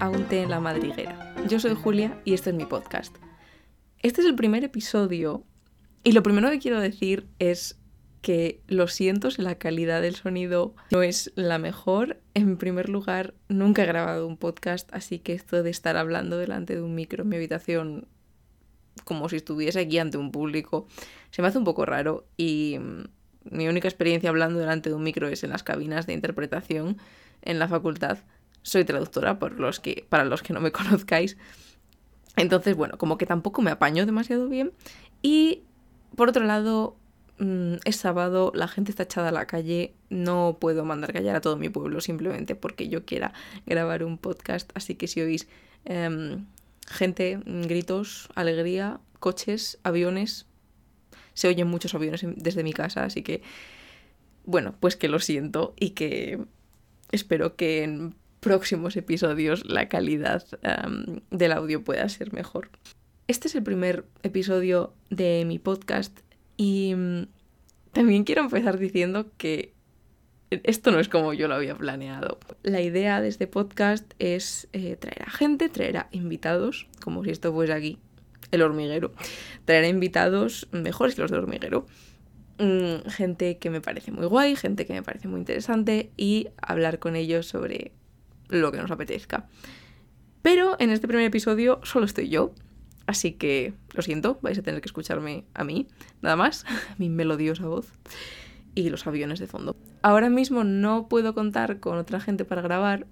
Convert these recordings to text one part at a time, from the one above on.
A un té en la madriguera. Yo soy Julia y este es mi podcast. Este es el primer episodio y lo primero que quiero decir es que lo siento si la calidad del sonido no es la mejor. En primer lugar, nunca he grabado un podcast, así que esto de estar hablando delante de un micro en mi habitación como si estuviese aquí ante un público se me hace un poco raro y mm, mi única experiencia hablando delante de un micro es en las cabinas de interpretación en la facultad soy traductora, por los que, para los que no me conozcáis. Entonces, bueno, como que tampoco me apaño demasiado bien. Y por otro lado, mm, es sábado, la gente está echada a la calle, no puedo mandar callar a todo mi pueblo simplemente porque yo quiera grabar un podcast. Así que si oís em, gente, gritos, alegría, coches, aviones, se oyen muchos aviones desde mi casa, así que, bueno, pues que lo siento y que espero que próximos episodios la calidad del audio pueda ser mejor. Este es el primer episodio de mi podcast y mm, también quiero empezar diciendo que esto no es como yo lo había planeado. La idea de este podcast es eh, traer a gente, traer a invitados, como si esto fuese aquí el hormiguero, traer a invitados mejores que los del hormiguero. Mm, gente que me parece muy guay, gente que me parece muy interesante y hablar con ellos sobre lo que nos apetezca. Pero en este primer episodio solo estoy yo, así que lo siento, vais a tener que escucharme a mí, nada más, mi melodiosa voz y los aviones de fondo. Ahora mismo no puedo contar con otra gente para grabar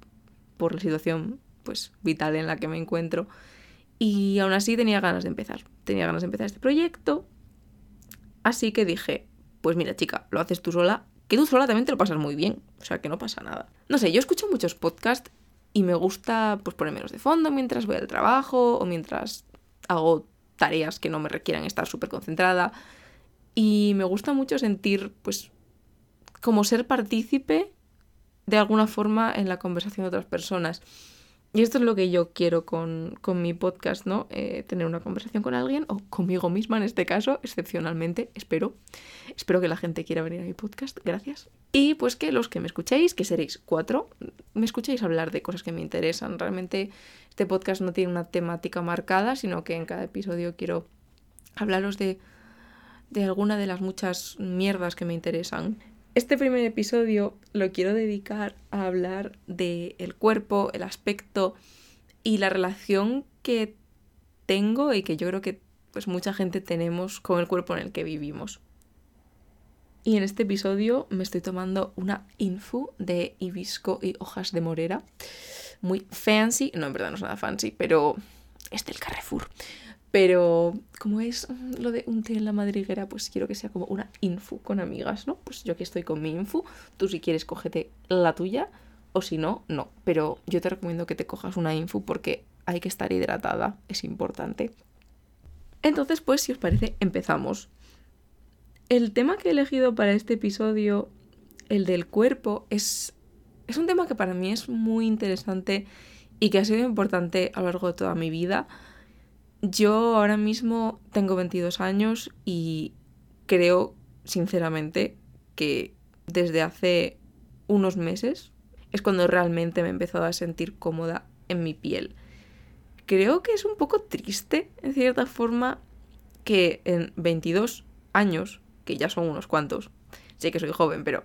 por la situación pues vital en la que me encuentro y aún así tenía ganas de empezar. Tenía ganas de empezar este proyecto. Así que dije, pues mira chica, lo haces tú sola que tú sola también te lo pasas muy bien, o sea que no pasa nada. No sé, yo escucho muchos podcasts y me gusta pues ponérmelos de fondo mientras voy al trabajo o mientras hago tareas que no me requieran estar súper concentrada. Y me gusta mucho sentir, pues, como ser partícipe de alguna forma en la conversación de otras personas. Y esto es lo que yo quiero con, mi podcast, ¿no? Eh, tener una conversación con alguien o conmigo misma en este caso, excepcionalmente, espero. Espero que la gente quiera venir a mi podcast, gracias. Y pues que los que me escuchéis, que seréis cuatro, me escuchéis hablar de cosas que me interesan. Realmente este podcast no tiene una temática marcada, sino que en cada episodio quiero hablaros de, de alguna de las muchas mierdas que me interesan. Este primer episodio lo quiero dedicar a hablar del el cuerpo, el aspecto y la relación que tengo y que yo creo que pues mucha gente tenemos con el cuerpo en el que vivimos. Y en este episodio me estoy tomando una info de hibisco y hojas de morera. Muy fancy. No, en verdad no es nada fancy, pero es del Carrefour. Pero como es lo de un té en la madriguera, pues quiero que sea como una info con amigas, ¿no? Pues yo aquí estoy con mi info, tú si quieres cógete la tuya, o si no, no. Pero yo te recomiendo que te cojas una info porque hay que estar hidratada, es importante. Entonces, pues si os parece, empezamos. El tema que he elegido para este episodio, el del cuerpo, es, es un tema que para mí es muy interesante y que ha sido importante a lo largo de toda mi vida yo ahora mismo tengo 22 años y creo sinceramente que desde hace unos meses es cuando realmente me he empezado a sentir cómoda en mi piel. Creo que es un poco triste, en cierta forma, que en 22 años, que ya son unos cuantos, sé que soy joven, pero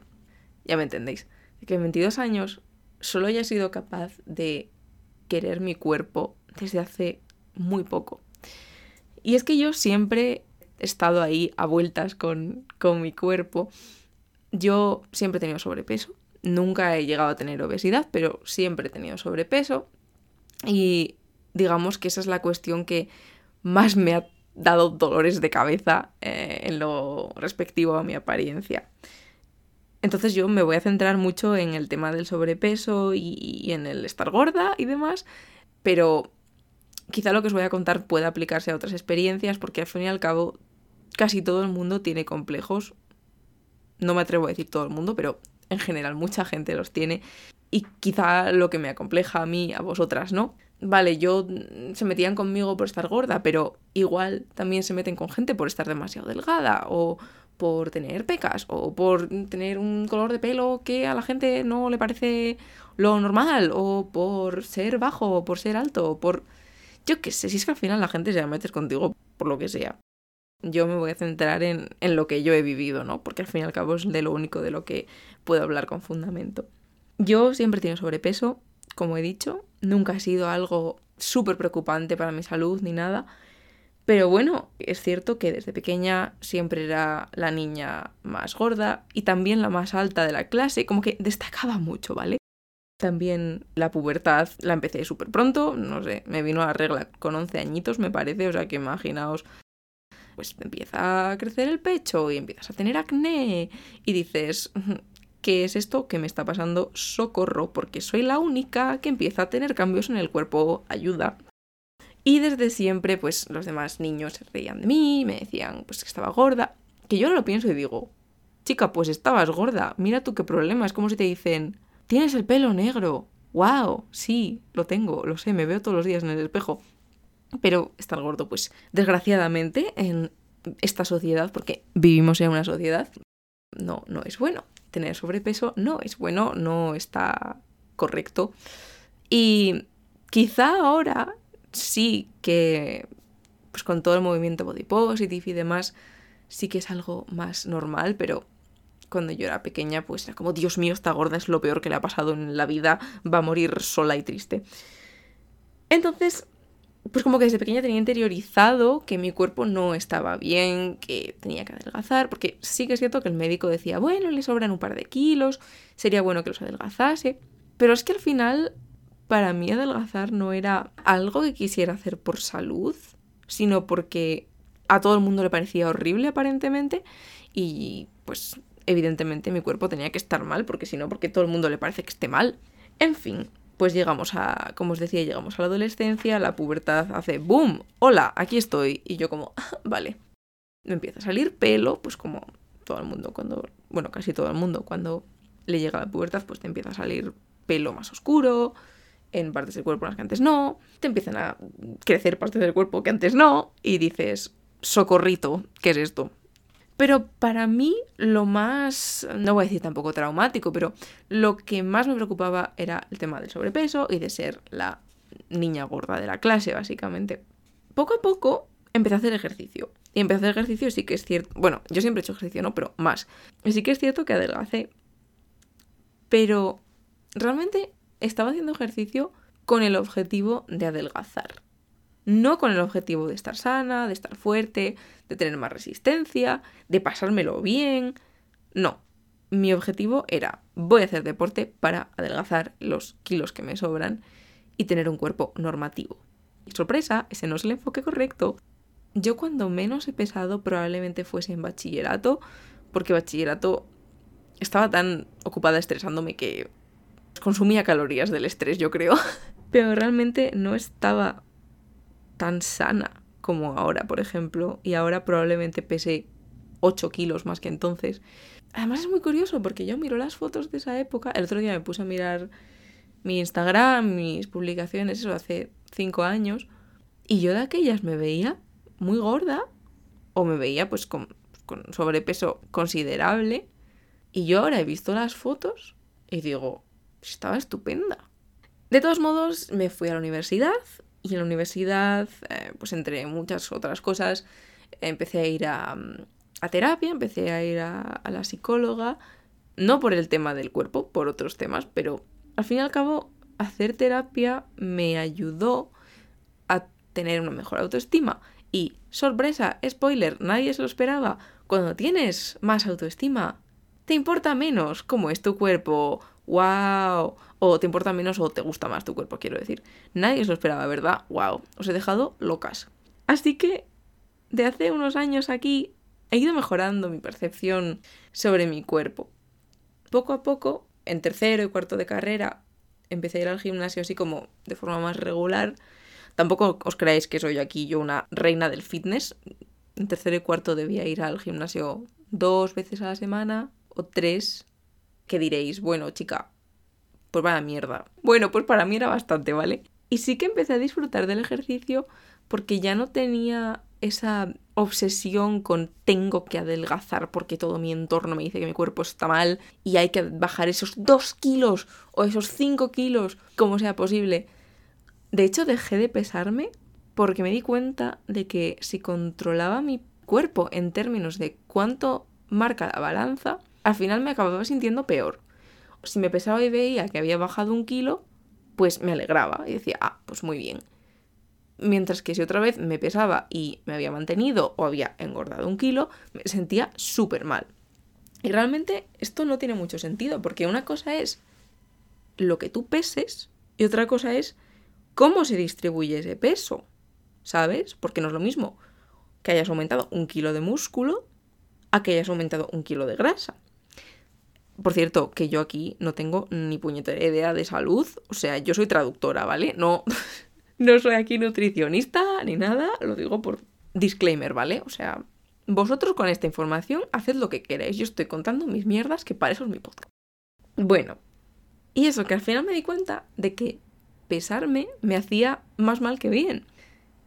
ya me entendéis, que en 22 años solo haya sido capaz de querer mi cuerpo desde hace muy poco. Y es que yo siempre he estado ahí a vueltas con, mi cuerpo. Yo siempre he tenido sobrepeso. Nunca he llegado a tener obesidad, pero siempre he tenido sobrepeso. Y digamos que esa es la cuestión que más me ha dado dolores de cabeza eh, en lo respectivo a mi apariencia. Entonces yo me voy a centrar mucho en el tema del sobrepeso y en el estar gorda y demás, pero quizá lo que os voy a contar pueda aplicarse a otras experiencias, porque al fin y al cabo casi todo el mundo tiene complejos. No me atrevo a decir todo el mundo, pero en general mucha gente los tiene. Y quizá lo que me acompleja a mí, a vosotras, ¿no? Vale, yo mm, se metían conmigo por estar gorda, pero igual también se meten con gente por estar demasiado delgada o por tener pecas o por tener un color de pelo que a la gente no le parece lo normal o por ser bajo o por ser alto o por... Yo qué sé, si es que al final la gente se va a meter contigo por lo que sea. Yo me voy a centrar en, en lo que yo he vivido, ¿no? Porque al fin y al cabo es de lo único de lo que puedo hablar con fundamento. Yo siempre he tenido sobrepeso, como he dicho, nunca ha sido algo súper preocupante para mi salud ni nada, pero bueno, es cierto que desde pequeña siempre era la niña más gorda y también la más alta de la clase, como que destacaba mucho, ¿vale? También la pubertad la empecé súper pronto, no sé, me vino a la regla con 11 añitos, me parece, o sea que imaginaos, pues empieza a crecer el pecho y empiezas a tener acné y dices, ¿qué es esto que me está pasando? Socorro, porque soy la única que empieza a tener cambios en el cuerpo, ayuda. Y desde siempre, pues los demás niños se reían de mí, me decían pues que estaba gorda. Que yo ahora lo pienso y digo, chica, pues estabas gorda, mira tú qué problema. Es como si te dicen, tienes el pelo negro. ¡Wow! Sí, lo tengo, lo sé, me veo todos los días en el espejo. Pero estar gordo, pues desgraciadamente en esta sociedad, porque vivimos en una sociedad, no, no es bueno. Tener sobrepeso no es bueno, no está correcto. Y quizá ahora sí que, pues con todo el movimiento body positive y demás, sí que es algo más normal, pero cuando yo era pequeña, pues era como, Dios mío, esta gorda es lo peor que le ha pasado en la vida, va a morir sola y triste. Entonces, pues como que desde pequeña tenía interiorizado que mi cuerpo no estaba bien, que tenía que adelgazar, porque sí que es cierto que el médico decía, bueno, le sobran un par de kilos, sería bueno que los adelgazase, pero es que al final para mí adelgazar no era algo que quisiera hacer por salud, sino porque a todo el mundo le parecía horrible aparentemente y pues evidentemente mi cuerpo tenía que estar mal, porque si no, porque todo el mundo le parece que esté mal. En fin, pues llegamos a, como os decía, llegamos a la adolescencia, la pubertad hace ¡boom! ¡Hola! Aquí estoy. Y yo como, ah, vale. Me empieza a salir pelo, pues como todo el mundo cuando, bueno, casi todo el mundo cuando le llega la pubertad, pues te empieza a salir pelo más oscuro, en partes del cuerpo en las que antes no, te empiezan a crecer partes del cuerpo que antes no, y dices, socorrito, ¿qué es esto? Pero para mí lo más, no voy a decir tampoco traumático, pero lo que más me preocupaba era el tema del sobrepeso y de ser la niña gorda de la clase, básicamente. Poco a poco empecé a hacer ejercicio. Y empecé a hacer ejercicio sí que es cierto, bueno, yo siempre he hecho ejercicio, ¿no? Pero más. Sí que es cierto que adelgacé. Pero realmente estaba haciendo ejercicio con el objetivo de adelgazar. No con el objetivo de estar sana, de estar fuerte, de tener más resistencia, de pasármelo bien. No. Mi objetivo era, voy a hacer deporte para adelgazar los kilos que me sobran y tener un cuerpo normativo. Y sorpresa, ese no es el enfoque correcto. Yo cuando menos he pesado probablemente fuese en bachillerato, porque bachillerato estaba tan ocupada estresándome que consumía calorías del estrés, yo creo. Pero realmente no estaba tan sana como ahora, por ejemplo. Y ahora probablemente pese 8 kilos más que entonces. Además es muy curioso porque yo miro las fotos de esa época. El otro día me puse a mirar mi Instagram, mis publicaciones, eso hace 5 años. Y yo de aquellas me veía muy gorda o me veía pues con, con sobrepeso considerable. Y yo ahora he visto las fotos y digo, estaba estupenda. De todos modos, me fui a la universidad y en la universidad, eh, pues entre muchas otras cosas, empecé a ir a, terapia, empecé a ir a, a, la psicóloga, no por el tema del cuerpo, por otros temas, pero al fin y al cabo, hacer terapia me ayudó a tener una mejor autoestima. Y, sorpresa, spoiler, nadie se lo esperaba, cuando tienes más autoestima, te importa menos cómo es tu cuerpo wow, o te importa menos o te gusta más tu cuerpo, quiero decir. Nadie se lo esperaba, ¿verdad? Wow, os he dejado locas. Así que, de hace unos años aquí, he ido mejorando mi percepción sobre mi cuerpo. Poco a poco, en tercero y cuarto de carrera, empecé a ir al gimnasio así como de forma más regular. Tampoco os creáis que soy aquí yo una reina del fitness. En tercero y cuarto debía ir al gimnasio dos veces a la semana o tres que diréis, bueno, chica, pues vaya mierda. Bueno, pues para mí era bastante, ¿vale? Y sí que empecé a disfrutar del ejercicio porque ya no tenía esa obsesión con tengo que adelgazar porque todo mi entorno me dice que mi cuerpo está mal y hay que bajar esos dos kilos o esos cinco kilos, como sea posible. De hecho, dejé de pesarme porque me di cuenta de que si controlaba mi cuerpo en términos de cuánto marca la balanza, al final me acababa sintiendo peor. Si me pesaba y veía que había bajado un kilo, pues me alegraba y decía, ah, pues muy bien. Mientras que si otra vez me pesaba y me había mantenido o había engordado un kilo, me sentía súper mal. Y realmente esto no tiene mucho sentido, porque una cosa es lo que tú peses y otra cosa es cómo se distribuye ese peso, ¿sabes? Porque no es lo mismo que hayas aumentado un kilo de músculo a que hayas aumentado un kilo de grasa. Por cierto, que yo aquí no tengo ni puñetera idea de salud, o sea, yo soy traductora, ¿vale? No, no soy aquí nutricionista ni nada, lo digo por disclaimer, ¿vale? O sea, vosotros con esta información haced lo que queráis. Yo estoy contando mis mierdas, que para eso es mi podcast. Bueno, y eso, que al final me di cuenta de que pesarme me hacía más mal que bien.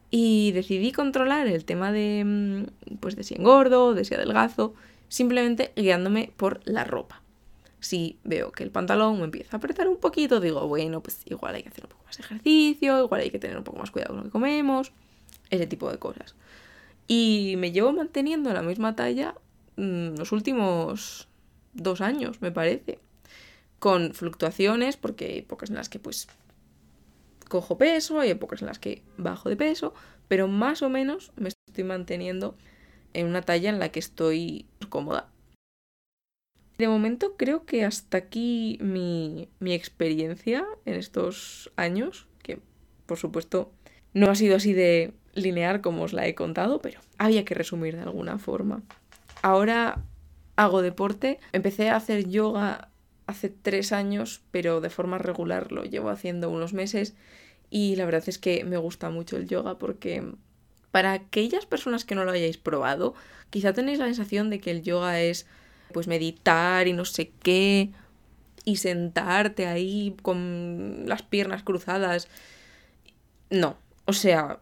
Y decidí controlar el tema de, mm, pues, de si engordo, de si adelgazo, simplemente guiándome por la ropa si veo que el pantalón me empieza a apretar un poquito, digo, bueno, pues igual hay que hacer un poco más de ejercicio, igual hay que tener un poco más cuidado con lo que comemos, ese tipo de cosas. Y me llevo manteniendo la misma talla mm, los últimos dos años, me parece. Con fluctuaciones, porque hay épocas en las que pues cojo peso, hay épocas en las que bajo de peso, pero más o menos me estoy manteniendo en una talla en la que estoy cómoda. De momento creo que hasta aquí mi, experiencia en estos años, que por supuesto no ha sido así de lineal como os la he contado, pero había que resumir de alguna forma. Ahora hago deporte, empecé a hacer yoga hace tres años, pero de forma regular lo llevo haciendo unos meses y la verdad es que me gusta mucho el yoga porque para aquellas personas que no lo hayáis probado, quizá tenéis la sensación de que el yoga es pues meditar y no sé qué, y sentarte ahí con las piernas cruzadas. No, o sea,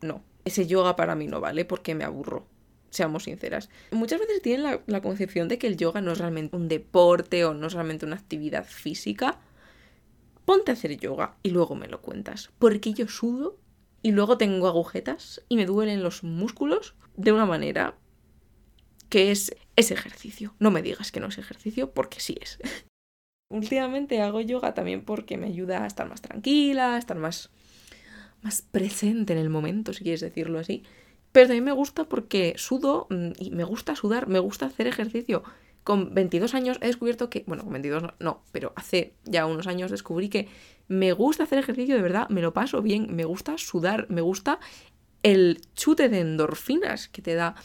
no, ese yoga para mí no vale porque me aburro, seamos sinceras. Muchas veces tienen la, la concepción de que el yoga no es realmente un deporte o no es realmente una actividad física. Ponte a hacer yoga y luego me lo cuentas, porque yo sudo y luego tengo agujetas y me duelen los músculos de una manera que es, ese ejercicio. No me digas que no es ejercicio, porque sí es. Últimamente hago yoga también porque me ayuda a estar más tranquila, a estar más, más presente en el momento, si quieres decirlo así. Pero también me gusta porque sudo mm, y me gusta sudar, me gusta hacer ejercicio. Con 22 años he descubierto que, bueno, con 22 no, no, pero hace ya unos años descubrí que me gusta hacer ejercicio de verdad, me lo paso bien, me gusta sudar, me gusta el chute de endorfinas que te da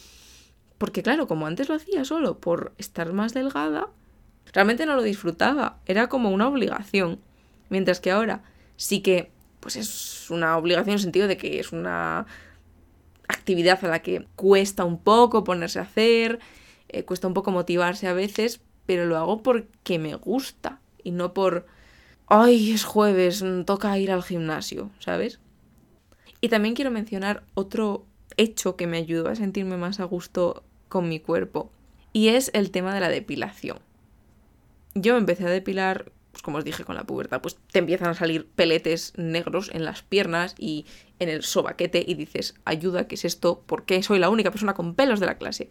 porque claro, como antes lo hacía solo por estar más delgada, realmente no lo disfrutaba, era como una obligación. Mientras que ahora sí que, pues es una obligación en el sentido de que es una actividad a la que cuesta un poco ponerse a hacer, eh, cuesta un poco motivarse a veces, pero lo hago porque me gusta y no por, ay, es jueves, toca ir al gimnasio, ¿sabes? Y también quiero mencionar otro hecho que me ayudó a sentirme más a gusto con mi cuerpo. Y es el tema de la depilación. Yo empecé a depilar, pues como os dije con la pubertad, pues te empiezan a salir peletes negros en las piernas y en el sobaquete y dices, ayuda, ¿qué es esto? ¿Por qué soy la única persona con pelos de la clase?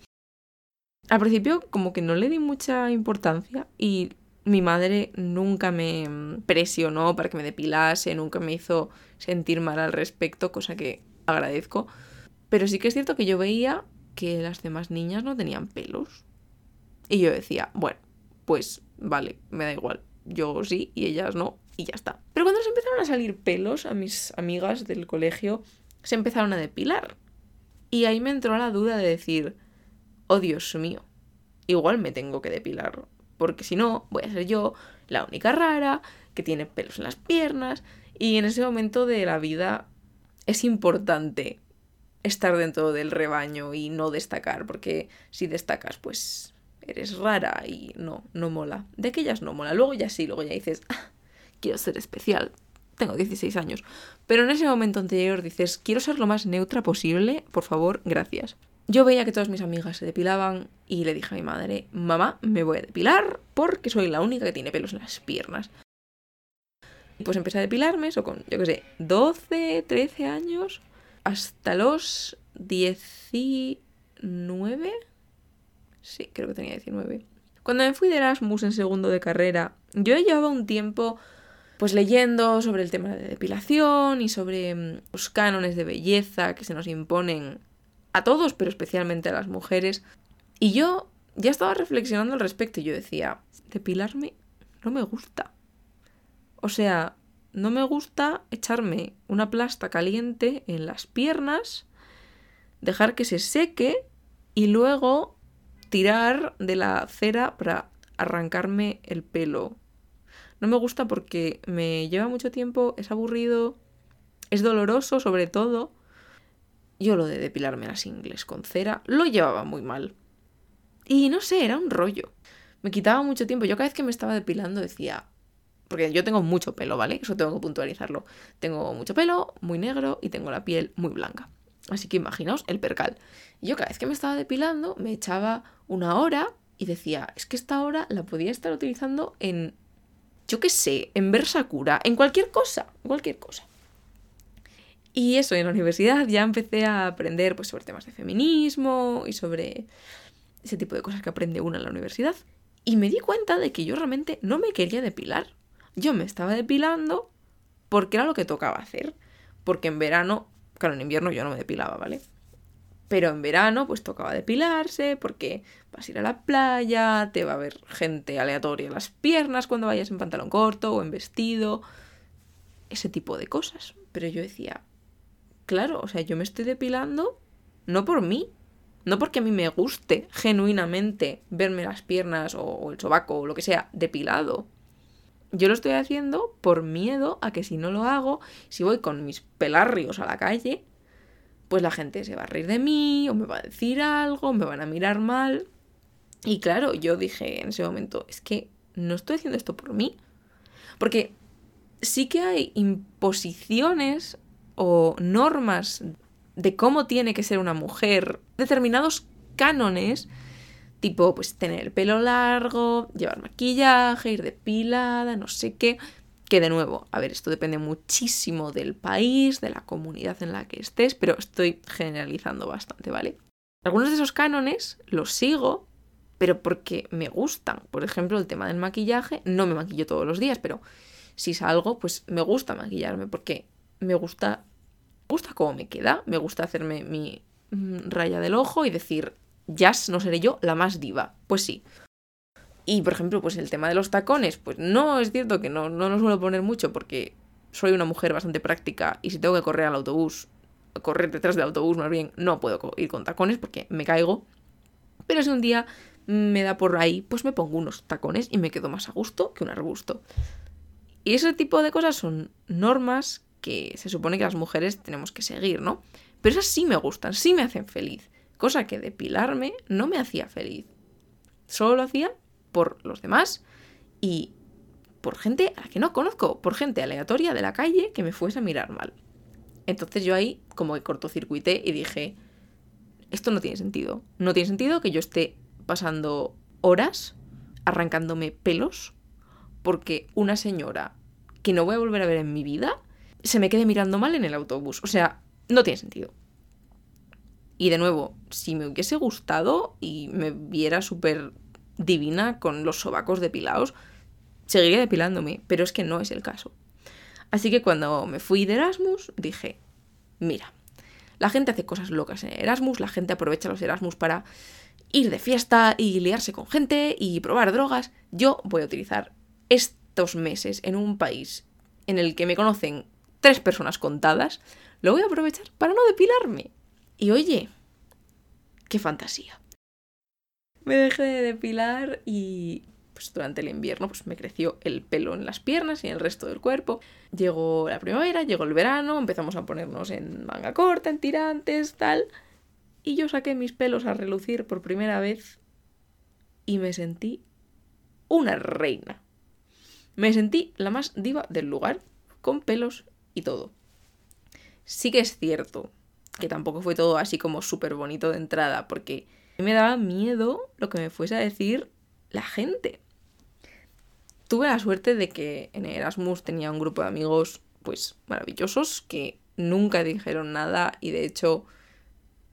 Al principio como que no le di mucha importancia y mi madre nunca me presionó para que me depilase, nunca me hizo sentir mal al respecto, cosa que agradezco. Pero sí que es cierto que yo veía que las demás niñas no tenían pelos. Y yo decía, bueno, pues vale, me da igual. Yo sí y ellas no, y ya está. Pero cuando se empezaron a salir pelos a mis amigas del colegio, se empezaron a depilar. Y ahí me entró la duda de decir, oh Dios mío, igual me tengo que depilar. Porque si no, voy a ser yo la única rara que tiene pelos en las piernas. Y en ese momento de la vida es importante estar dentro del rebaño y no destacar, porque si destacas, pues eres rara y no, no mola. De aquellas no mola. Luego ya sí, luego ya dices, ah, quiero ser especial. tengo 16 años. Pero en ese momento anterior dices, quiero ser lo más neutra posible, por favor, gracias. Yo veía que todas mis amigas se depilaban y le dije a mi madre, mamá, me voy a depilar porque soy la única que tiene pelos en las piernas. Y pues empecé a depilarme, eso con, yo qué sé, 12, 13 años, hasta los 19. Sí, creo que tenía 19. Cuando me fui de Erasmus en segundo de carrera, yo llevaba un tiempo pues leyendo sobre el tema de depilación y sobre mm, los cánones de belleza que se nos imponen a todos, pero especialmente a las mujeres. Y yo ya estaba reflexionando al respecto y yo decía, depilarme no me gusta. O sea, no me gusta echarme una plasta caliente en las piernas, dejar que se seque y luego tirar de la cera para arrancarme el pelo. No me gusta porque me lleva mucho tiempo, es aburrido, es doloroso sobre todo. Yo lo de depilarme las ingles con cera lo llevaba muy mal. Y no sé, era un rollo. Me quitaba mucho tiempo. Yo cada vez que me estaba depilando decía, porque yo tengo mucho pelo, ¿vale? Eso tengo que puntualizarlo. Tengo mucho pelo, muy negro y tengo la piel muy blanca. Así que imaginaos el percal. yo cada vez que me estaba depilando me echaba una hora y decía, es que esta hora la podía estar utilizando en, yo qué sé, en ver Sakura, en cualquier cosa, cualquier cosa. Y eso, en la universidad ya empecé a aprender pues, sobre temas de feminismo y sobre ese tipo de cosas que aprende uno en la universidad. Y me di cuenta de que yo realmente no me quería depilar. Yo me estaba depilando porque era lo que tocaba hacer. Porque en verano Claro, en invierno yo no me depilaba, ¿vale? Pero en verano pues tocaba depilarse porque vas a ir a la playa, te va a ver gente aleatoria en las piernas cuando vayas en pantalón corto o en vestido, ese tipo de cosas. Pero yo decía, claro, o sea, yo me estoy depilando no por mí, no porque a mí me guste genuinamente verme las piernas o, el sobaco o lo que sea depilado. Yo lo estoy haciendo por miedo a que si no lo hago, si voy con mis pelarrios a la calle, pues la gente se va a reír de mí o me va a decir algo, me van a mirar mal. Y claro, yo dije en ese momento, es que no estoy haciendo esto por mí. Porque sí que hay imposiciones o normas de cómo tiene que ser una mujer, determinados cánones Tipo, pues tener el pelo largo, llevar maquillaje, ir depilada, no sé qué. Que de nuevo, a ver, esto depende muchísimo del país, de la comunidad en la que estés, pero estoy generalizando bastante, ¿vale? Algunos de esos cánones los sigo, pero porque me gustan. Por ejemplo, el tema del maquillaje, no me maquillo todos los días, pero si salgo, pues me gusta maquillarme porque me gusta, me gusta cómo me queda, me gusta hacerme mi mm, raya del ojo y decir, jazz no seré yo la más diva. Pues sí. Y por ejemplo, pues el tema de los tacones, pues no es cierto que no, no lo suelo poner mucho porque soy una mujer bastante práctica y si tengo que correr al autobús, correr detrás del autobús más bien, no puedo ir con tacones porque me caigo. Pero si un día me da por ahí, pues me pongo unos tacones y me quedo más a gusto que un arbusto. Y ese tipo de cosas son normas que se supone que las mujeres tenemos que seguir, ¿no? Pero esas sí me gustan, sí me hacen feliz cosa que depilarme no me hacía feliz. Solo lo hacía por los demás y por gente a la que no conozco, por gente aleatoria de la calle que me fuese a mirar mal. Entonces yo ahí como que cortocircuité y dije, esto no tiene sentido. No tiene sentido que yo esté pasando horas arrancándome pelos porque una señora que no voy a volver a ver en mi vida se me quede mirando mal en el autobús. O sea, no tiene sentido. Y de nuevo, si me hubiese gustado y me viera súper divina con los sobacos depilados, seguiría depilándome, pero es que no es el caso. Así que cuando me fui de Erasmus, dije, mira, la gente hace cosas locas en Erasmus, la gente aprovecha los Erasmus para ir de fiesta y liarse con gente y probar drogas. Yo voy a utilizar estos meses en un país en el que me conocen tres personas contadas, lo voy a aprovechar para no depilarme. Y oye, qué fantasía. Me dejé de depilar y pues durante el invierno pues me creció el pelo en las piernas y en el resto del cuerpo. Llegó la primavera, llegó el verano, empezamos a ponernos en manga corta, en tirantes, tal. Y yo saqué mis pelos a relucir por primera vez y me sentí una reina. Me sentí la más diva del lugar, con pelos y todo. Sí que es cierto que tampoco fue todo así como súper bonito de entrada, porque me daba miedo lo que me fuese a decir la gente. Tuve la suerte de que en Erasmus tenía un grupo de amigos pues maravillosos que nunca dijeron nada y de hecho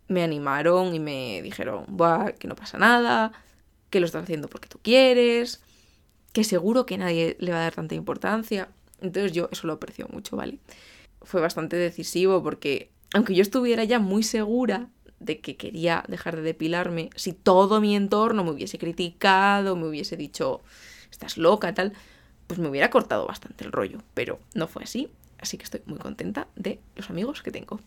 me animaron y me dijeron, Buah, que no pasa nada, que lo estás haciendo porque tú quieres, que seguro que nadie le va a dar tanta importancia. Entonces yo eso lo aprecio mucho, ¿vale? Fue bastante decisivo porque aunque yo estuviera ya muy segura de que quería dejar de depilarme, si todo mi entorno me hubiese criticado, me hubiese dicho, estás loca, tal, pues me hubiera cortado bastante el rollo, pero no fue así, así que estoy muy contenta de los amigos que tengo.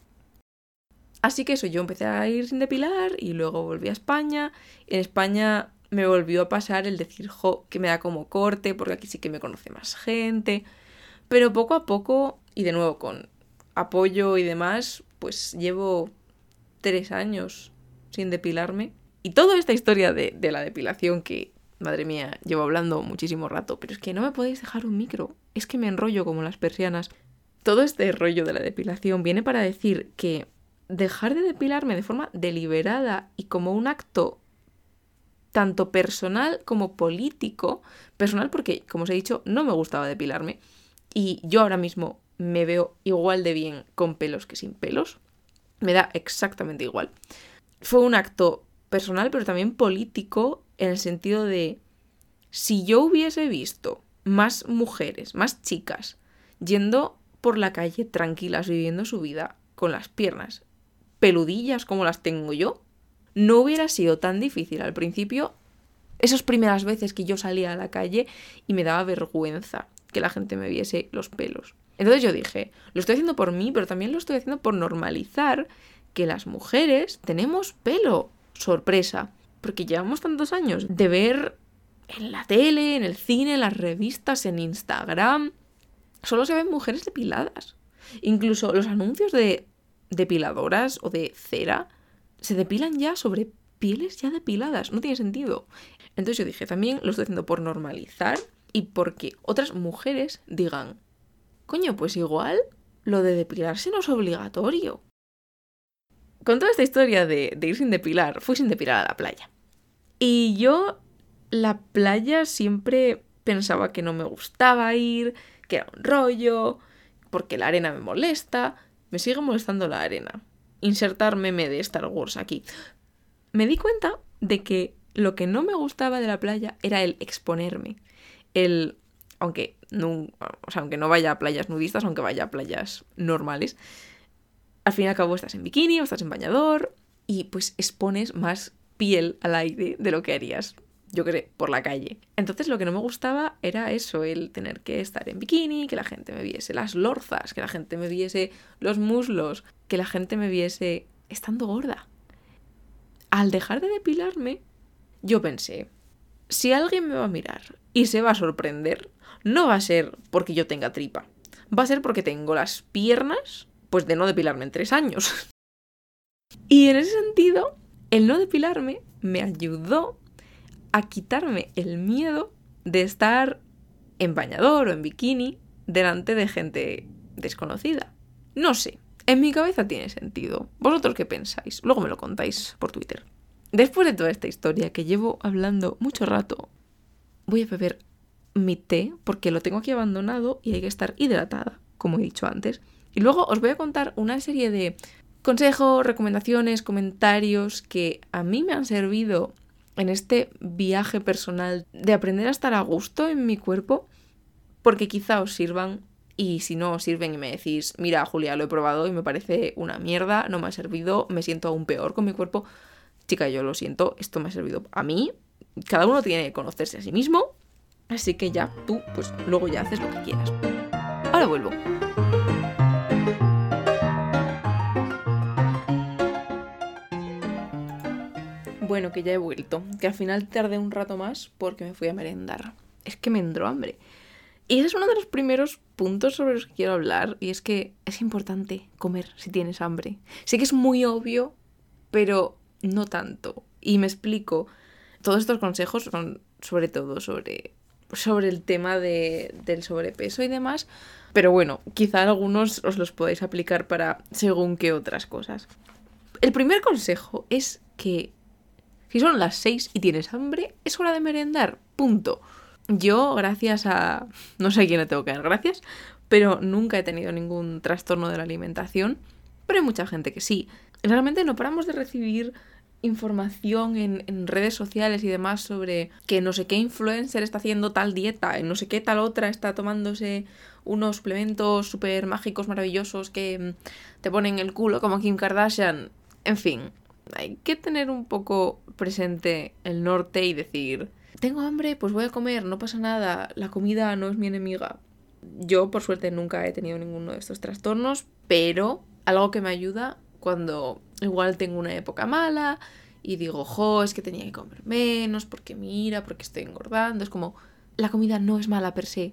Así que eso, yo empecé a ir sin depilar y luego volví a España. En España me volvió a pasar el decir, jo, que me da como corte, porque aquí sí que me conoce más gente. Pero poco a poco, y de nuevo con apoyo y demás, pues llevo tres años sin depilarme. Y toda esta historia de, la depilación que, madre mía, llevo hablando muchísimo rato, pero es que no me podéis dejar un micro, es que me enrollo como las persianas. Todo este rollo de la depilación viene para decir que dejar de depilarme de forma deliberada y como un acto tanto personal como político, personal porque, como os he dicho, no me gustaba depilarme y yo ahora mismo me veo igual de bien con pelos que sin pelos, me da exactamente igual. Fue un acto personal pero también político en el sentido de si yo hubiese visto más mujeres, más chicas, yendo por la calle tranquilas, viviendo su vida con las piernas peludillas como las tengo yo, no hubiera sido tan difícil al principio esas primeras veces que yo salía a la calle y me daba vergüenza que la gente me viese los pelos. Entonces yo dije, lo estoy haciendo por mí, pero también lo estoy haciendo por normalizar que las mujeres tenemos pelo. Sorpresa, porque llevamos tantos años de ver en la tele, en el cine, en las revistas, en Instagram, solo se ven mujeres depiladas. Incluso los anuncios de depiladoras o de cera se depilan ya sobre pieles ya depiladas. No tiene sentido. Entonces yo dije, también lo estoy haciendo por normalizar y porque otras mujeres digan, coño, pues igual lo de depilarse no es obligatorio. Con toda esta historia de, de ir sin depilar, fui sin depilar a la playa. Y yo, la playa siempre pensaba que no me gustaba ir, que era un rollo, porque la arena me molesta. Me sigue molestando la arena. Insertar meme de Star Wars aquí. Me di cuenta de que lo que no me gustaba de la playa era el exponerme. El. Aunque no, o sea, aunque no vaya a playas nudistas, aunque vaya a playas normales, al fin y al cabo estás en bikini o estás en bañador y pues expones más piel al aire de lo que harías yo sé, por la calle. Entonces lo que no me gustaba era eso, el tener que estar en bikini, que la gente me viese las lorzas, que la gente me viese los muslos, que la gente me viese estando gorda. Al dejar de depilarme, yo pensé, si alguien me va a mirar y se va a sorprender, no va a ser porque yo tenga tripa, va a ser porque tengo las piernas, pues de no depilarme en tres años. y en ese sentido, el no depilarme me ayudó a quitarme el miedo de estar en bañador o en bikini delante de gente desconocida. No sé, en mi cabeza tiene sentido. ¿Vosotros qué pensáis? Luego me lo contáis por Twitter. Después de toda esta historia que llevo hablando mucho rato, voy a beber mi té porque lo tengo aquí abandonado y hay que estar hidratada, como he dicho antes. Y luego os voy a contar una serie de consejos, recomendaciones, comentarios que a mí me han servido en este viaje personal de aprender a estar a gusto en mi cuerpo, porque quizá os sirvan y si no os sirven y me decís, mira Julia, lo he probado y me parece una mierda, no me ha servido, me siento aún peor con mi cuerpo, chica, yo lo siento, esto me ha servido a mí, cada uno tiene que conocerse a sí mismo, así que ya tú, pues luego ya haces lo que quieras. Ahora vuelvo. Bueno, que ya he vuelto. Que al final tardé un rato más porque me fui a merendar. Es que me entró hambre. Y ese es uno de los primeros puntos sobre los que quiero hablar. Y es que es importante comer si tienes hambre. Sé que es muy obvio, pero no tanto. Y me explico. Todos estos consejos son sobre todo sobre sobre el tema de, del sobrepeso y demás. Pero bueno, quizá algunos os los podéis aplicar para según qué otras cosas. El primer consejo es que si son las 6 y tienes hambre, es hora de merendar. Punto. Yo, gracias a... no sé a quién le tengo que dar gracias, pero nunca he tenido ningún trastorno de la alimentación. Pero hay mucha gente que sí. Realmente no paramos de recibir información en, redes sociales y demás sobre que no sé qué influencer está haciendo tal dieta, no sé qué tal otra está tomándose unos suplementos súper mágicos, maravillosos que mm, te ponen el culo como Kim Kardashian. En fin, hay que tener un poco presente el norte y decir, tengo hambre, pues voy a comer, no pasa nada, la comida no es mi enemiga. Yo, por suerte, nunca he tenido ninguno de estos trastornos, pero algo que me ayuda cuando igual tengo una época mala y digo, jo, es que tenía que comer menos, porque mira, porque estoy engordando. Es como, la comida no es mala per se.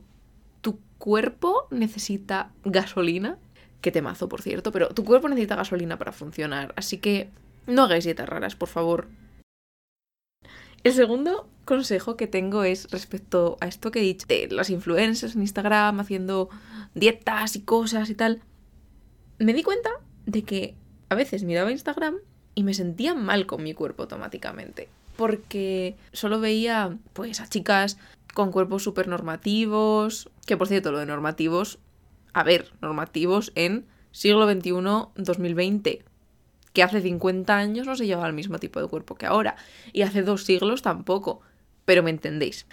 Tu cuerpo necesita gasolina, que temazo, por cierto, pero tu cuerpo necesita gasolina para funcionar. Así que no hagáis dietas raras, por favor. El segundo consejo que tengo es respecto a esto que he dicho de las influencers en Instagram haciendo dietas y cosas y tal. Me di cuenta de que a veces miraba Instagram y me sentía mal con mi cuerpo automáticamente. Porque solo veía pues a chicas con cuerpos súper normativos, que por cierto lo de normativos, a ver, normativos en siglo XXI 2020, que hace 50 años no se llevaba el mismo tipo de cuerpo que ahora, y hace dos siglos tampoco, pero me entendéis.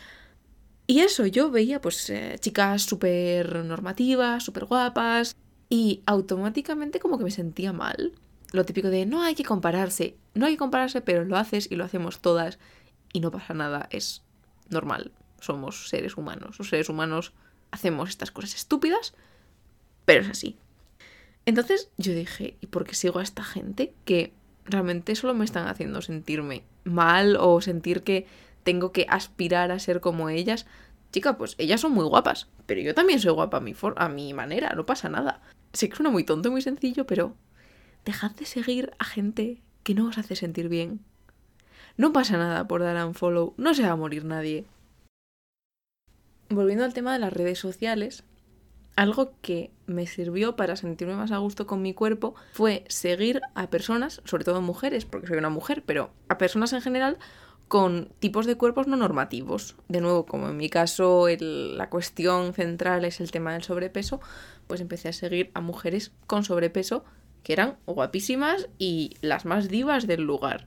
Y eso, yo veía pues eh, chicas súper normativas, súper guapas, y automáticamente como que me sentía mal. Lo típico de no hay que compararse, no hay que compararse, pero lo haces y lo hacemos todas y no pasa nada, es normal, somos seres humanos, los seres humanos hacemos estas cosas estúpidas, pero es así. Entonces yo dije, ¿y por qué sigo a esta gente que realmente solo me están haciendo sentirme mal o sentir que tengo que aspirar a ser como ellas? Chica, pues ellas son muy guapas, pero yo también soy guapa a mi, a mi manera, no pasa nada. Sé que suena muy tonto y muy sencillo, pero dejad de seguir a gente que no os hace sentir bien. No pasa nada por dar un follow, no se va a morir nadie. Volviendo al tema de las redes sociales, algo que me sirvió para sentirme más a gusto con mi cuerpo fue seguir a personas, sobre todo mujeres, porque soy una mujer, pero a personas en general con tipos de cuerpos no normativos. De nuevo, como en mi caso la cuestión central es el tema del sobrepeso, pues empecé a seguir a mujeres con sobrepeso que eran guapísimas y las más divas del lugar.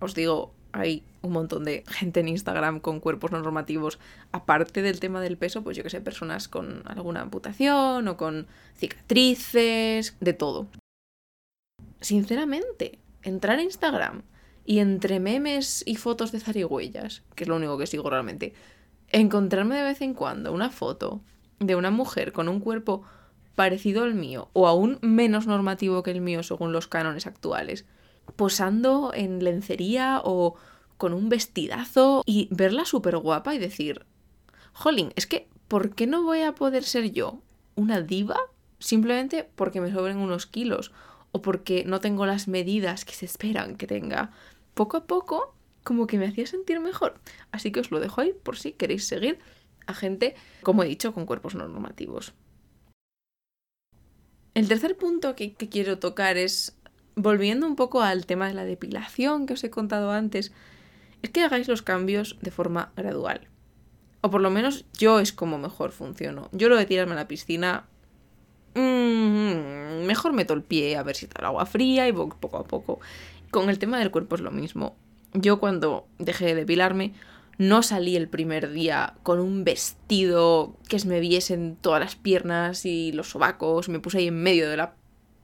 Os digo, hay un montón de gente en Instagram con cuerpos no normativos, aparte del tema del peso, pues yo que sé, personas con alguna amputación o con cicatrices, de todo. Sinceramente, entrar a Instagram y entre memes y fotos de zarigüeyas, que es lo único que sigo realmente, encontrarme de vez en cuando una foto de una mujer con un cuerpo parecido al mío o aún menos normativo que el mío según los cánones actuales, posando en lencería o con un vestidazo y verla súper guapa y decir, jolín, es que, ¿por qué no voy a poder ser yo una diva simplemente porque me sobren unos kilos o porque no tengo las medidas que se esperan que tenga? Poco a poco, como que me hacía sentir mejor. Así que os lo dejo ahí por si queréis seguir a gente, como he dicho, con cuerpos no normativos. El tercer punto que, quiero tocar es, volviendo un poco al tema de la depilación que os he contado antes, es que hagáis los cambios de forma gradual. O por lo menos yo es como mejor funciono. Yo lo de tirarme a la piscina, mm, mejor meto el pie a ver si está el agua fría y poco a poco. Con el tema del cuerpo es lo mismo. Yo cuando dejé de depilarme, no salí el primer día con un vestido que se me viesen todas las piernas y los sobacos. Me puse ahí en medio de la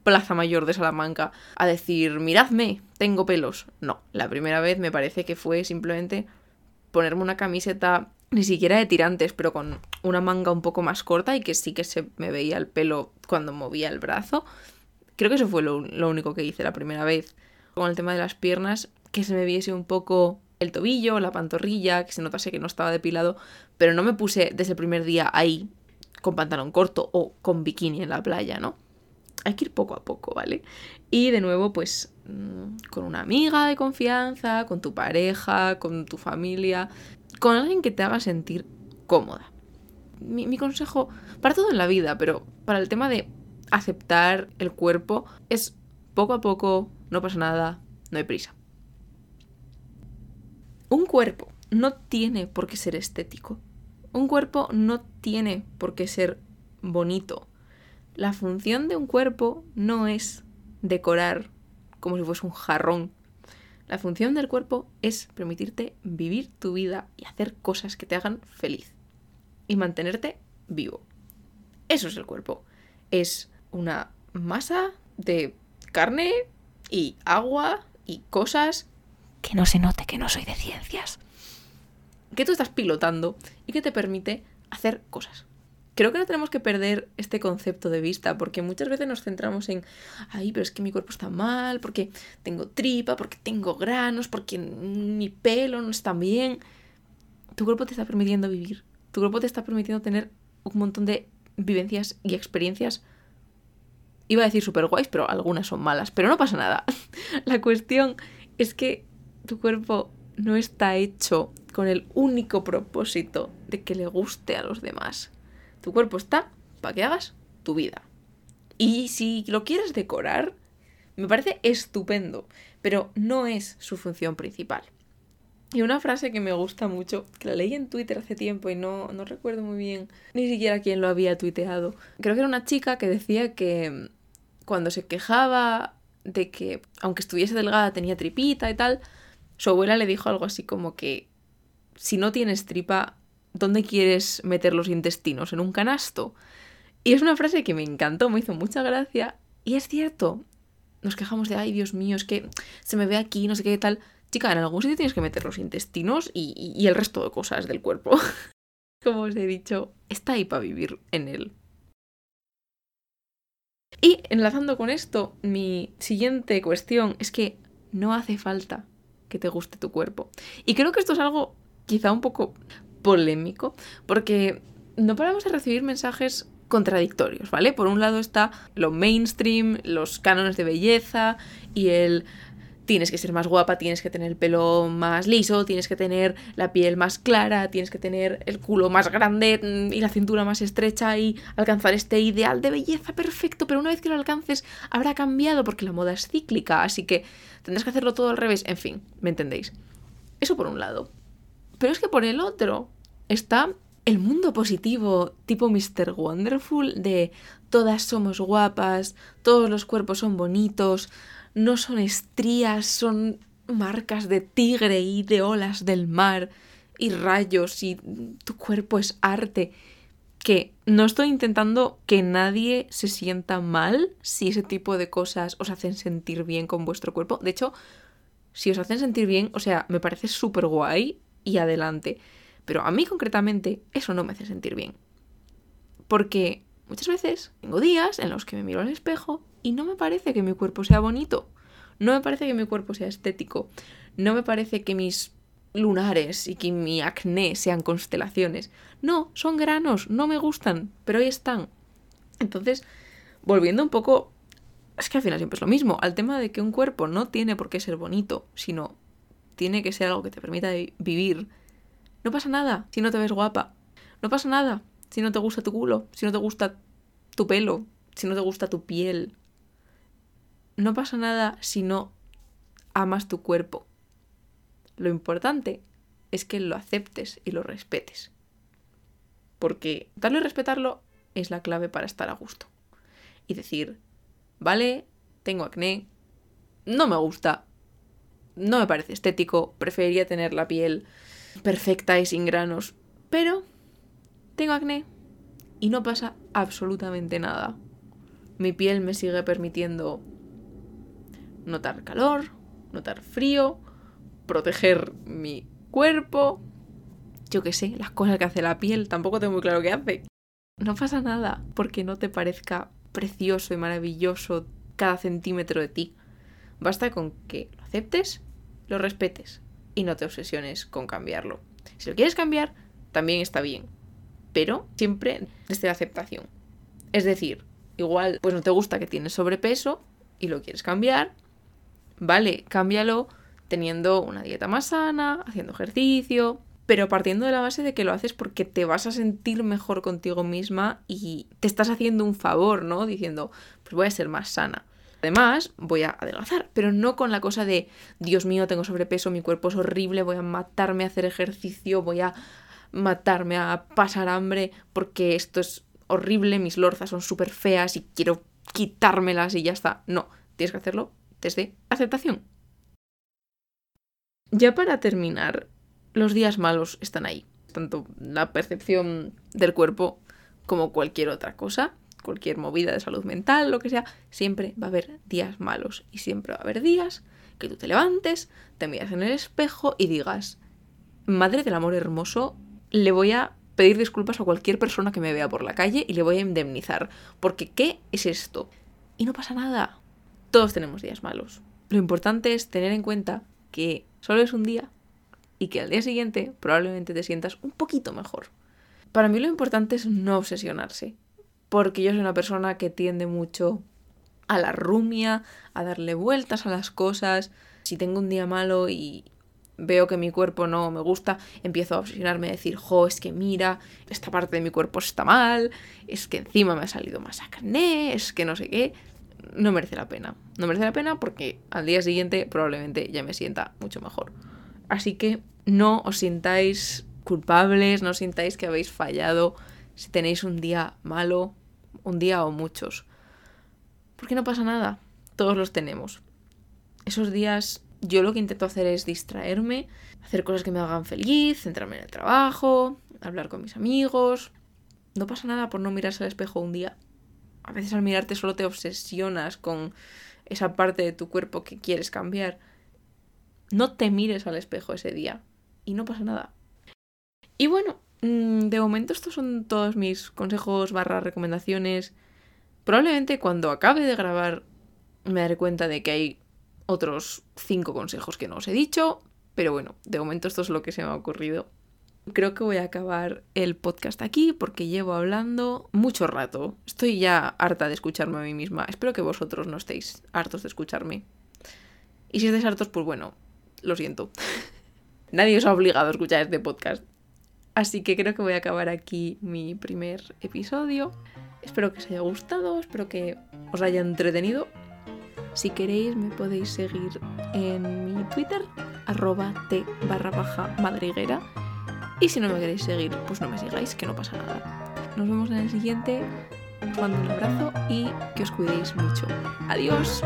Plaza Mayor de Salamanca a decir, miradme, tengo pelos. No, la primera vez me parece que fue simplemente ponerme una camiseta ni siquiera de tirantes, pero con una manga un poco más corta y que sí que se me veía el pelo cuando movía el brazo. Creo que eso fue lo, lo único que hice la primera vez. Con el tema de las piernas, que se me viese un poco el tobillo, la pantorrilla, que se notase que no estaba depilado, pero no me puse desde el primer día ahí con pantalón corto o con bikini en la playa, ¿no? Hay que ir poco a poco, ¿vale? Y de nuevo, pues mm, con una amiga de confianza, con tu pareja, con tu familia, con alguien que te haga sentir cómoda. Mi, mi consejo, para todo en la vida, pero para el tema de aceptar el cuerpo, es poco a poco, no pasa nada, no hay prisa. Un cuerpo no tiene por qué ser estético. Un cuerpo no tiene por qué ser bonito. La función de un cuerpo no es decorar como si fuese un jarrón. La función del cuerpo es permitirte vivir tu vida y hacer cosas que te hagan feliz. Y mantenerte vivo. Eso es el cuerpo. Es una masa de carne y agua y cosas que no se note que no soy de ciencias. Que tú estás pilotando y que te permite hacer cosas. Creo que no tenemos que perder este concepto de vista, porque muchas veces nos centramos en, ay, pero es que mi cuerpo está mal, porque tengo tripa, porque tengo granos, porque mi pelo no está bien. Tu cuerpo te está permitiendo vivir. Tu cuerpo te está permitiendo tener un montón de vivencias y experiencias. Iba a decir súper guays, pero algunas son malas, pero no pasa nada. La cuestión es que tu cuerpo no está hecho con el único propósito de que le guste a los demás. Tu cuerpo está para que hagas tu vida. Y si lo quieres decorar, me parece estupendo, pero no es su función principal. Y una frase que me gusta mucho, que la leí en Twitter hace tiempo y no, no recuerdo muy bien ni siquiera quién lo había tuiteado. Creo que era una chica que decía que cuando se quejaba de que, aunque estuviese delgada, tenía tripita y tal, su abuela le dijo algo así como que si no tienes tripa, ¿dónde quieres meter los intestinos? ¿En un canasto? Y es una frase que me encantó, me hizo mucha gracia. Y es cierto, nos quejamos de, ay, Dios mío, es que se me ve aquí, no sé qué tal. Chica, en algún sitio tienes que meter los intestinos y, y el resto de cosas del cuerpo. Como os he dicho, está ahí para vivir en él. Y enlazando con esto, mi siguiente cuestión es que no hace falta que te guste tu cuerpo. Y creo que esto es algo quizá un poco polémico, porque no paramos de recibir mensajes contradictorios, ¿vale? Por un lado está lo mainstream, los cánones de belleza y el tienes que ser más guapa, tienes que tener el pelo más liso, tienes que tener la piel más clara, tienes que tener el culo más grande mm, y la cintura más estrecha y alcanzar este ideal de belleza perfecto, pero una vez que lo alcances habrá cambiado porque la moda es cíclica, así que tendrás que hacerlo todo al revés, en fin, ¿me entendéis? Eso por un lado. Pero es que por el otro está el mundo positivo tipo Mr. Wonderful de todas somos guapas, todos los cuerpos son bonitos, no son estrías, son marcas de tigre y de olas del mar y rayos y tu cuerpo es arte. Que no estoy intentando que nadie se sienta mal si ese tipo de cosas os hacen sentir bien con vuestro cuerpo. De hecho, si os hacen sentir bien, o sea, me parece súper guay y adelante. Pero a mí concretamente eso no me hace sentir bien. Porque muchas veces tengo días en los que me miro al espejo y no me parece que mi cuerpo sea bonito. No me parece que mi cuerpo sea estético. No me parece que mis lunares y que mi acné sean constelaciones. No, son granos, no me gustan, pero ahí están. Entonces, volviendo un poco, es que al final siempre es lo mismo, al tema de que un cuerpo no tiene por qué ser bonito, sino tiene que ser algo que te permita vivir. No pasa nada si no te ves guapa. No pasa nada si no te gusta tu culo, si no te gusta tu pelo, si no te gusta tu piel, no pasa nada si no amas tu cuerpo. Lo importante es que lo aceptes y lo respetes. Porque darlo y respetarlo es la clave para estar a gusto. Y decir, vale, tengo acné, no me gusta, no me parece estético, preferiría tener la piel perfecta y sin granos, pero tengo acné y no pasa absolutamente nada. Mi piel me sigue permitiendo notar calor, notar frío, proteger mi cuerpo. Yo qué sé, las cosas que hace la piel, tampoco tengo muy claro qué hace. No pasa nada porque no te parezca precioso y maravilloso cada centímetro de ti. Basta con que lo aceptes, lo respetes y no te obsesiones con cambiarlo. Si lo quieres cambiar, también está bien, pero siempre desde la aceptación. Es decir, igual pues no te gusta que tienes sobrepeso y lo quieres cambiar, Vale, cámbialo teniendo una dieta más sana, haciendo ejercicio, pero partiendo de la base de que lo haces porque te vas a sentir mejor contigo misma y te estás haciendo un favor, ¿no? Diciendo, pues voy a ser más sana. Además, voy a adelgazar, pero no con la cosa de, Dios mío, tengo sobrepeso, mi cuerpo es horrible, voy a matarme a hacer ejercicio, voy a matarme a pasar hambre porque esto es horrible, mis lorzas son súper feas y quiero quitármelas y ya está. No, tienes que hacerlo desde aceptación. Ya para terminar, los días malos están ahí. Tanto la percepción del cuerpo como cualquier otra cosa cualquier movida de salud mental, lo que sea, siempre va a haber días malos y siempre va a haber días que tú te levantes, te miras en el espejo y digas, madre del amor hermoso, le voy a pedir disculpas a cualquier persona que me vea por la calle y le voy a indemnizar, porque ¿qué es esto? Y no pasa nada. Todos tenemos días malos. Lo importante es tener en cuenta que solo es un día y que al día siguiente probablemente te sientas un poquito mejor. Para mí lo importante es no obsesionarse porque yo soy una persona que tiende mucho a la rumia, a darle vueltas a las cosas. Si tengo un día malo y veo que mi cuerpo no me gusta, empiezo a obsesionarme a decir, jo, es que mira, esta parte de mi cuerpo está mal, es que encima me ha salido más acné, es que no sé qué. No merece la pena. No merece la pena porque al día siguiente probablemente ya me sienta mucho mejor. Así que no os sintáis culpables, no os sintáis que habéis fallado si tenéis un día malo, un día o muchos. Porque no pasa nada, todos los tenemos. Esos días yo lo que intento hacer es distraerme, hacer cosas que me hagan feliz, centrarme en el trabajo, hablar con mis amigos. No pasa nada por no mirarse al espejo un día. A veces al mirarte solo te obsesionas con esa parte de tu cuerpo que quieres cambiar. No te mires al espejo ese día y no pasa nada. Y bueno, Mm, de momento estos son todos mis consejos barra recomendaciones. Probablemente cuando acabe de grabar me daré cuenta de que hay otros cinco consejos que no os he dicho, pero bueno, de momento esto es lo que se me ha ocurrido. Creo que voy a acabar el podcast aquí porque llevo hablando mucho rato. Estoy ya harta de escucharme a mí misma. Espero que vosotros no estéis hartos de escucharme. Y si estáis hartos, pues bueno, lo siento. Nadie os ha obligado a escuchar este podcast. Así que creo que voy a acabar aquí mi primer episodio. Espero que os haya gustado, espero que os haya entretenido. Si queréis me podéis seguir en mi Twitter, arroba t barra madriguera. Y si no me queréis seguir, pues no me sigáis, que no pasa nada. Nos vemos en el siguiente. Os mando un abrazo y que os cuidéis mucho. Adiós.